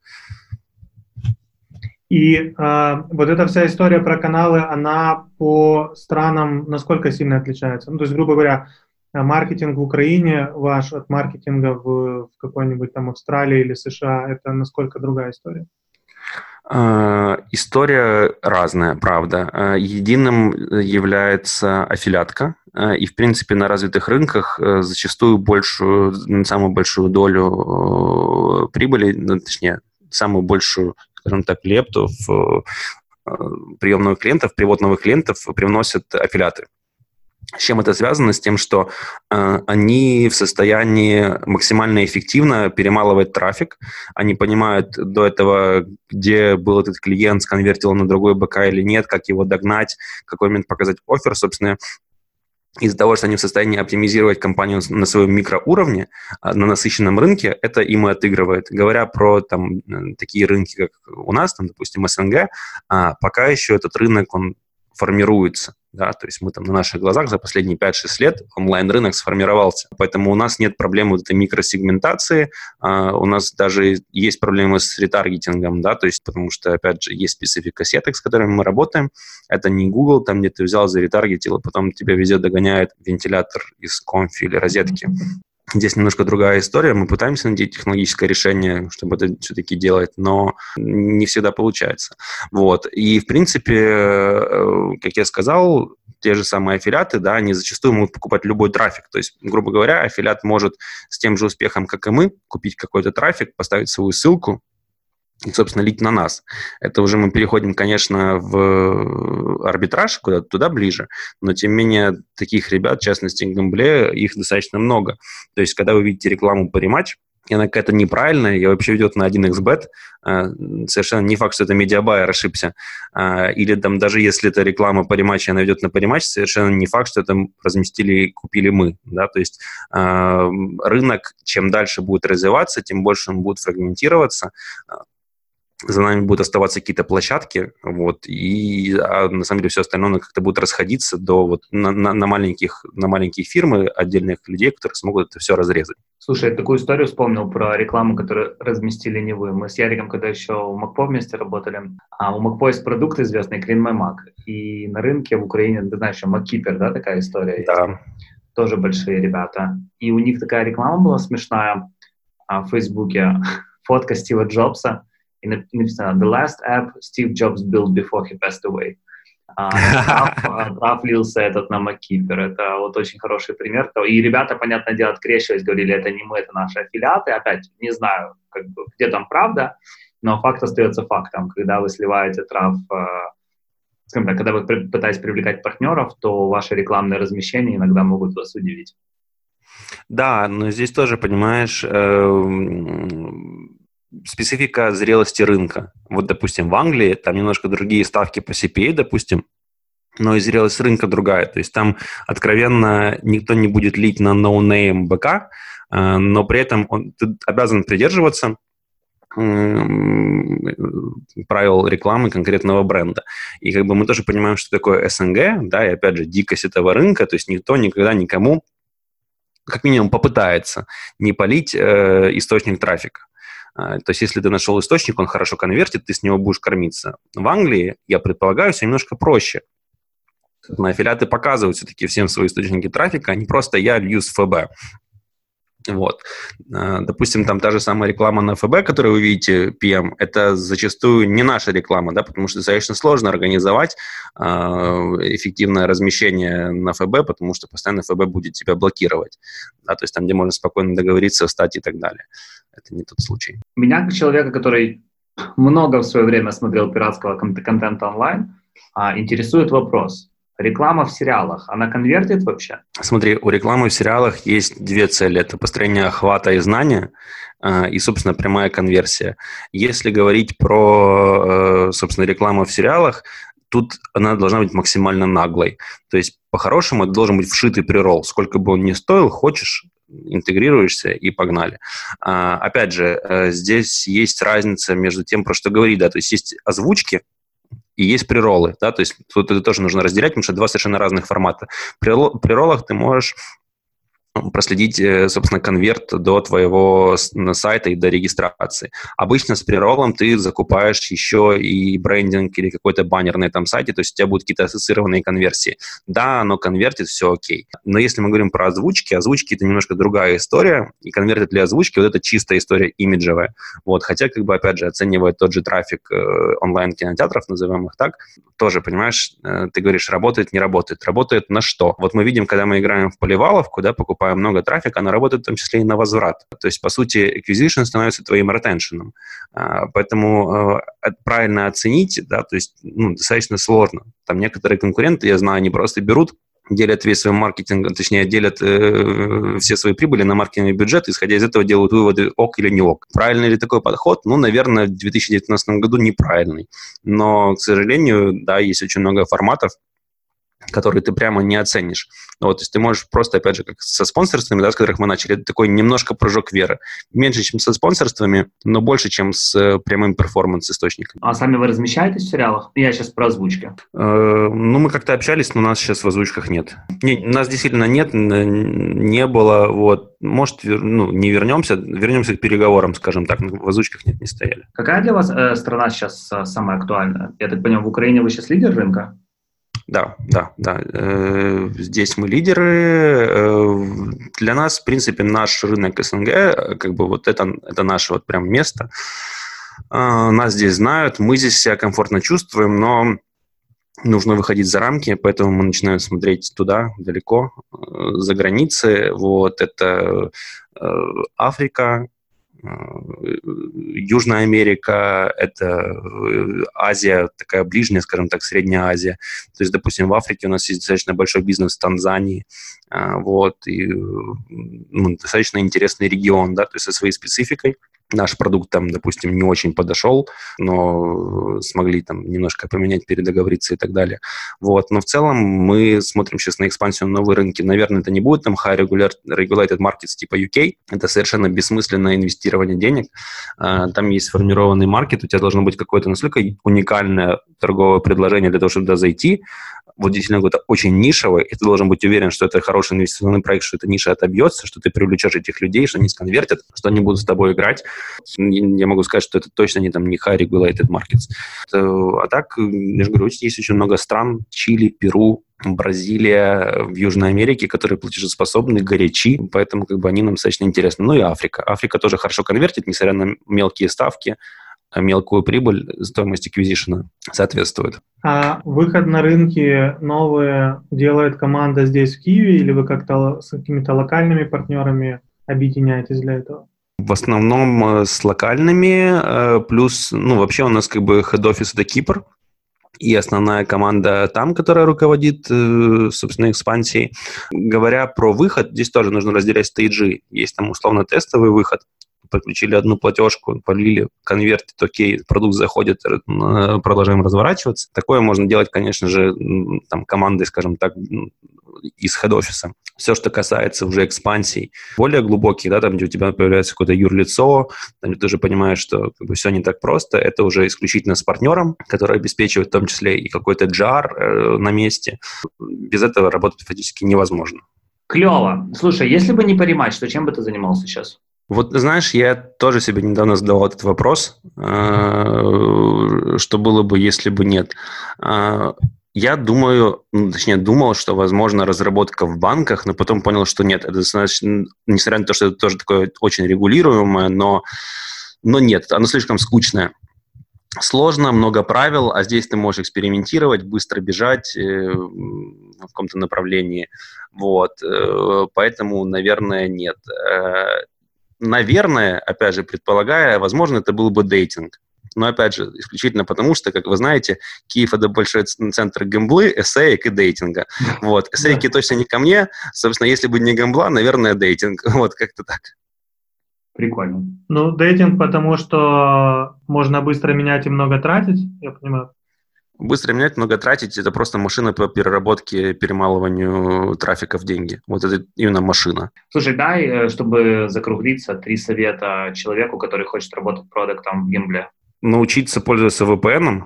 И э, вот эта вся история про каналы, она по странам насколько сильно отличается? Ну, то есть, грубо говоря, маркетинг в Украине ваш от маркетинга в, в какой-нибудь там Австралии или США, это насколько другая история? Uh, история разная, правда. Uh, единым является аффилиатка, uh, и, в принципе, на развитых рынках зачастую большую, самую большую долю прибыли, ну, точнее, самую большую скажем так, лепту в э, прием клиентов, привод клиентов привносят аффилиаты. С чем это связано? С тем, что э, они в состоянии максимально эффективно перемалывать трафик. Они понимают до этого, где был этот клиент, сконвертил на другой БК или нет, как его догнать, какой момент показать офер. Собственно, из-за того, что они в состоянии оптимизировать компанию на своем микроуровне, а, на насыщенном рынке, это им и отыгрывает. Говоря про там, такие рынки, как у нас, там, допустим, СНГ, а, пока еще этот рынок, он формируется. Да, то есть мы там на наших глазах за последние 5-6 лет онлайн-рынок сформировался. Поэтому у нас нет проблемы вот этой микросегментации, а, у нас даже есть проблемы с ретаргетингом, да, то есть потому что, опять же, есть специфика сеток, с которыми мы работаем. Это не Google, там, где ты взял, заретаргетил, а потом тебя везде догоняет вентилятор из конфи или розетки. Здесь немножко другая история. Мы пытаемся найти технологическое решение, чтобы это все-таки делать, но не всегда получается. Вот. И, в принципе, э, как я сказал, те же самые аффилиаты, да, они зачастую могут покупать любой трафик. То есть, грубо говоря, аффилиат может с тем же успехом, как и мы, купить какой-то трафик, поставить свою ссылку, и, собственно, лить на нас. Это уже мы переходим, конечно, в арбитраж, куда туда ближе, но, тем не менее, таких ребят, в частности, Гамбле, их достаточно много. То есть, когда вы видите рекламу по рематч, и она какая-то неправильная, ее вообще ведет на 1xbet, а, совершенно не факт, что это медиабайер ошибся, а, или там даже если это реклама по рематче, она ведет на париматч, совершенно не факт, что это разместили и купили мы, да, то есть рынок, чем дальше будет развиваться, тем больше он будет фрагментироваться, за нами будут оставаться какие-то площадки, вот, и а на самом деле все остальное как-то будет расходиться до вот на, на, на маленьких на маленькие фирмы отдельных людей, которые смогут это все разрезать. Слушай, я такую историю вспомнил про рекламу, которую разместили не вы. Мы с Яриком, когда еще в Макпо вместе работали, а у Макпо есть продукт известный Clean My Mac, и на рынке в Украине, ты знаешь, Маккипер, да, такая история да. есть? Тоже большие ребята. И у них такая реклама была смешная а, в Фейсбуке, фотка Стива Джобса, и написано «The last app Steve Jobs built before he passed away». Прав лился этот на Маккипер. Это вот очень хороший пример. И ребята, понятное дело, открещиваясь, говорили, это не мы, это наши аффилиаты. Опять, не знаю, как бы, где там правда, но факт остается фактом. Когда вы сливаете трав, скажем так, когда вы пытаетесь привлекать партнеров, то ваши рекламные размещения иногда могут вас удивить. Да, но здесь тоже, понимаешь, эм, специфика зрелости рынка. Вот, допустим, в Англии там немножко другие ставки по CPA, допустим, но и зрелость рынка другая. То есть там откровенно никто не будет лить на no-name БК, э, но при этом он, ты обязан придерживаться правил рекламы конкретного бренда. И как бы мы тоже понимаем, что такое СНГ, да, и опять же дикость этого рынка, то есть никто никогда никому как минимум попытается не полить э, источник трафика. А, то есть, если ты нашел источник, он хорошо конвертит, ты с него будешь кормиться. В Англии, я предполагаю, все немножко проще. На аффилиаты показывают все-таки всем свои источники трафика, а не просто я лью с ФБ. Вот. А, допустим, там та же самая реклама на ФБ, которую вы видите, PM, это зачастую не наша реклама, да, потому что достаточно сложно организовать э, эффективное размещение на ФБ, потому что постоянно ФБ будет тебя блокировать, да, то есть там, где можно спокойно договориться, встать и так далее. Это не тот случай. Меня, как человека, который много в свое время смотрел пиратского контента онлайн, а, интересует вопрос, Реклама в сериалах, она конвертит вообще? Смотри, у рекламы в сериалах есть две цели. Это построение охвата и знания э, и, собственно, прямая конверсия. Если говорить про, э, собственно, рекламу в сериалах, тут она должна быть максимально наглой. То есть, по-хорошему, это должен быть вшитый прирол. Сколько бы он ни стоил, хочешь, интегрируешься и погнали. А, опять же, э, здесь есть разница между тем, про что говорить, да, то есть есть озвучки, и есть приролы, да, то есть тут это тоже нужно разделять, потому что два совершенно разных формата. При, при роллах ты можешь проследить, э, собственно, конверт до твоего сайта и до регистрации. Обычно с преролом ты закупаешь еще и брендинг или какой-то баннер на этом сайте, то есть у тебя будут какие-то ассоциированные конверсии. Да, оно конвертит, все окей. Но если мы говорим про озвучки, озвучки это немножко другая история, и конвертит ли озвучки, вот это чистая история имиджевая. Вот, хотя, как бы, опять же, оценивает тот же трафик э, онлайн-кинотеатров, назовем их так, тоже, понимаешь, э, ты говоришь, работает, не работает. Работает на что? Вот мы видим, когда мы играем в поливаловку, да, покупаем покупая много трафика, она работает в том числе и на возврат. То есть, по сути, acquisition становится твоим ретеншеном. Поэтому э, правильно оценить, да, то есть ну, достаточно сложно. Там некоторые конкуренты, я знаю, они просто берут делят весь свой маркетинг, точнее, делят э, все свои прибыли на маркетинговый бюджет, исходя из этого делают выводы ок или не ок. Правильный ли такой подход? Ну, наверное, в 2019 году неправильный. Но, к сожалению, да, есть очень много форматов, который ты прямо не оценишь. Вот, то есть ты можешь просто, опять же, как со спонсорствами, да, с которых мы начали, это такой немножко прыжок веры. Меньше, чем со спонсорствами, но больше, чем с э, прямым перформанс-источником. А сами вы размещаетесь в сериалах? Я сейчас про озвучки. Э, ну, мы как-то общались, но у нас сейчас в озвучках нет. Не, нас действительно нет, не было, вот. Может, ну, не вернемся, вернемся к переговорам, скажем так, но в озвучках нет, не стояли. Какая для вас э, страна сейчас э, самая актуальная? Я так понимаю, в Украине вы сейчас лидер рынка? Да, да, да. Э, здесь мы лидеры. Э, для нас, в принципе, наш рынок СНГ, как бы вот это, это наше вот прям место. Э, нас здесь знают, мы здесь себя комфортно чувствуем, но нужно выходить за рамки, поэтому мы начинаем смотреть туда, далеко, за границы. Вот это Африка, Южная Америка, это э, Азия, такая ближняя, скажем так, Средняя Азия. То есть, допустим, в Африке у нас есть достаточно большой бизнес в Танзании, а, вот, и ну, достаточно интересный регион, да, то есть со своей спецификой наш продукт там, допустим, не очень подошел, но смогли там немножко поменять, передоговориться и так далее. Вот. Но в целом мы смотрим сейчас на экспансию на новые рынки. Наверное, это не будет там high regulated markets типа UK. Это совершенно бессмысленное инвестирование денег. А, там есть сформированный маркет, у тебя должно быть какое-то настолько уникальное торговое предложение для того, чтобы туда зайти, вот действительно какой-то очень нишевый, и ты должен быть уверен, что это хороший инвестиционный проект, что эта ниша отобьется, что ты привлечешь этих людей, что они сконвертят, что они будут с тобой играть. Я могу сказать, что это точно не там не high regulated markets. А так, я же говорю, есть очень много стран, Чили, Перу, Бразилия, в Южной Америке, которые платежеспособны, горячи, поэтому как бы они нам достаточно интересны. Ну и Африка. Африка тоже хорошо конвертит, несмотря на мелкие ставки, мелкую прибыль, стоимость acquisition соответствует. А выход на рынки новые делает команда здесь, в Киеве, или вы как-то с какими-то локальными партнерами объединяетесь для этого? В основном э, с локальными, э, плюс, ну, вообще у нас как бы head-office это Кипр, и основная команда там, которая руководит, э, собственно, экспансией. Говоря про выход, здесь тоже нужно разделять стейджи. Есть там условно тестовый выход, подключили одну платежку, полили, конвертит, окей, продукт заходит, э, продолжаем разворачиваться. Такое можно делать, конечно же, там, командой, скажем так, из хед-офиса. Все, что касается уже экспансий, более глубоких, да, там, где у тебя появляется какое-то юрлицо, там, где ты уже понимаешь, что как бы, все не так просто, это уже исключительно с партнером, который обеспечивает в том числе и какой-то джар э, на месте. Без этого работать фактически невозможно. Клево. Слушай, если бы не понимать, то чем бы ты занимался сейчас? Вот, знаешь, я тоже себе недавно задавал этот вопрос, э, что было бы, если бы нет. Э, я думаю, ну, точнее, думал, что, возможно, разработка в банках, но потом понял, что нет. Это достаточно, несмотря на то, что это тоже такое очень регулируемое, но, но нет, оно слишком скучное. Сложно, много правил, а здесь ты можешь экспериментировать, быстро бежать э, в каком-то направлении. Вот. Поэтому, наверное, нет наверное, опять же, предполагая, возможно, это был бы дейтинг. Но, опять же, исключительно потому, что, как вы знаете, Киев – это большой центр гемблы, эссеек и дейтинга. Вот. Эссейки точно не ко мне. Собственно, если бы не гембла, наверное, дейтинг. Вот, как-то так. Прикольно. Ну, дейтинг, потому что можно быстро менять и много тратить, я понимаю. Быстро менять, много тратить – это просто машина по переработке, перемалыванию трафика в деньги. Вот это именно машина. Слушай, дай, э, чтобы закруглиться, три совета человеку, который хочет работать продуктом в гембле. Научиться пользоваться VPN.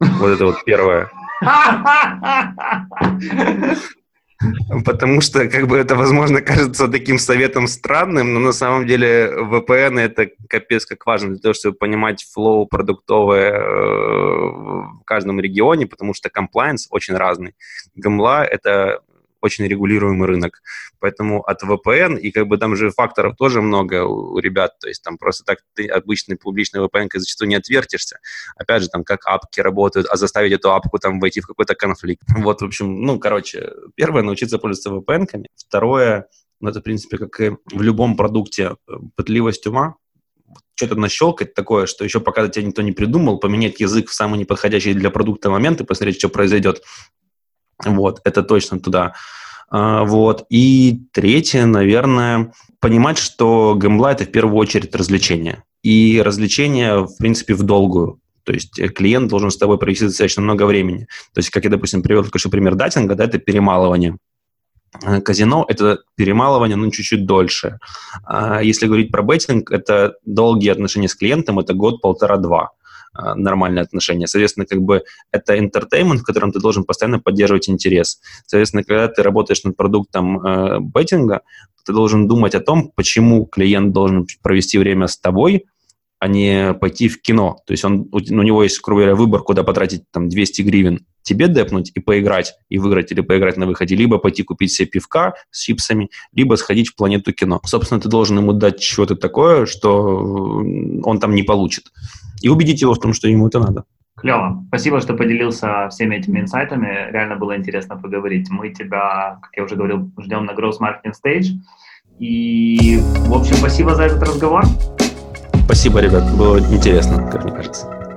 Вот это вот первое. Потому что, как бы это, возможно, кажется таким советом странным, но на самом деле VPN это капец как важно для того, чтобы понимать флоу продуктовое э, в каждом регионе, потому что compliance очень разный. Гамла — это очень регулируемый рынок. Поэтому от VPN, и как бы там же факторов тоже много у ребят, то есть там просто так ты обычной публичной VPN зачастую не отвертишься. Опять же, там как апки работают, а заставить эту апку там войти в какой-то конфликт. Вот, в общем, ну, короче, первое, научиться пользоваться VPN-ками. Второе, ну, это, в принципе, как и в любом продукте, э, пытливость ума, что-то нащелкать такое, что еще пока тебя никто не придумал, поменять язык в самый неподходящий для продукта момент и посмотреть, что произойдет. Вот, это точно туда. А, вот. И третье, наверное, понимать, что гэмбла – это в первую очередь развлечение. И развлечение, в принципе, в долгую. То есть э, клиент должен с тобой провести достаточно много времени. То есть, как я, допустим, привел что пример датинга, да, это перемалывание. Э, казино – это перемалывание, ну, чуть-чуть дольше. А если говорить про беттинг, это долгие отношения с клиентом, это год, полтора, два. А, нормальные отношения. Соответственно, как бы это entertainment, в котором ты должен постоянно поддерживать интерес. Соответственно, когда ты работаешь над продуктом э, беттинга, ты должен думать о том, почему клиент должен провести время с тобой, а не пойти в кино. То есть он, у, него есть, грубо говоря, выбор, куда потратить там 200 гривен, тебе депнуть и поиграть, и выиграть или поиграть на выходе, либо пойти купить себе пивка с чипсами, либо сходить в планету кино. Собственно, ты должен ему дать что-то такое, что он там не получит. И убедить его в том, что ему это надо. Клево. Спасибо, что поделился всеми этими инсайтами. Реально было интересно поговорить. Мы тебя, как я уже говорил, ждем на Growth Marketing Stage. И, в общем, спасибо за этот разговор. Спасибо, ребят. Было интересно, как мне кажется.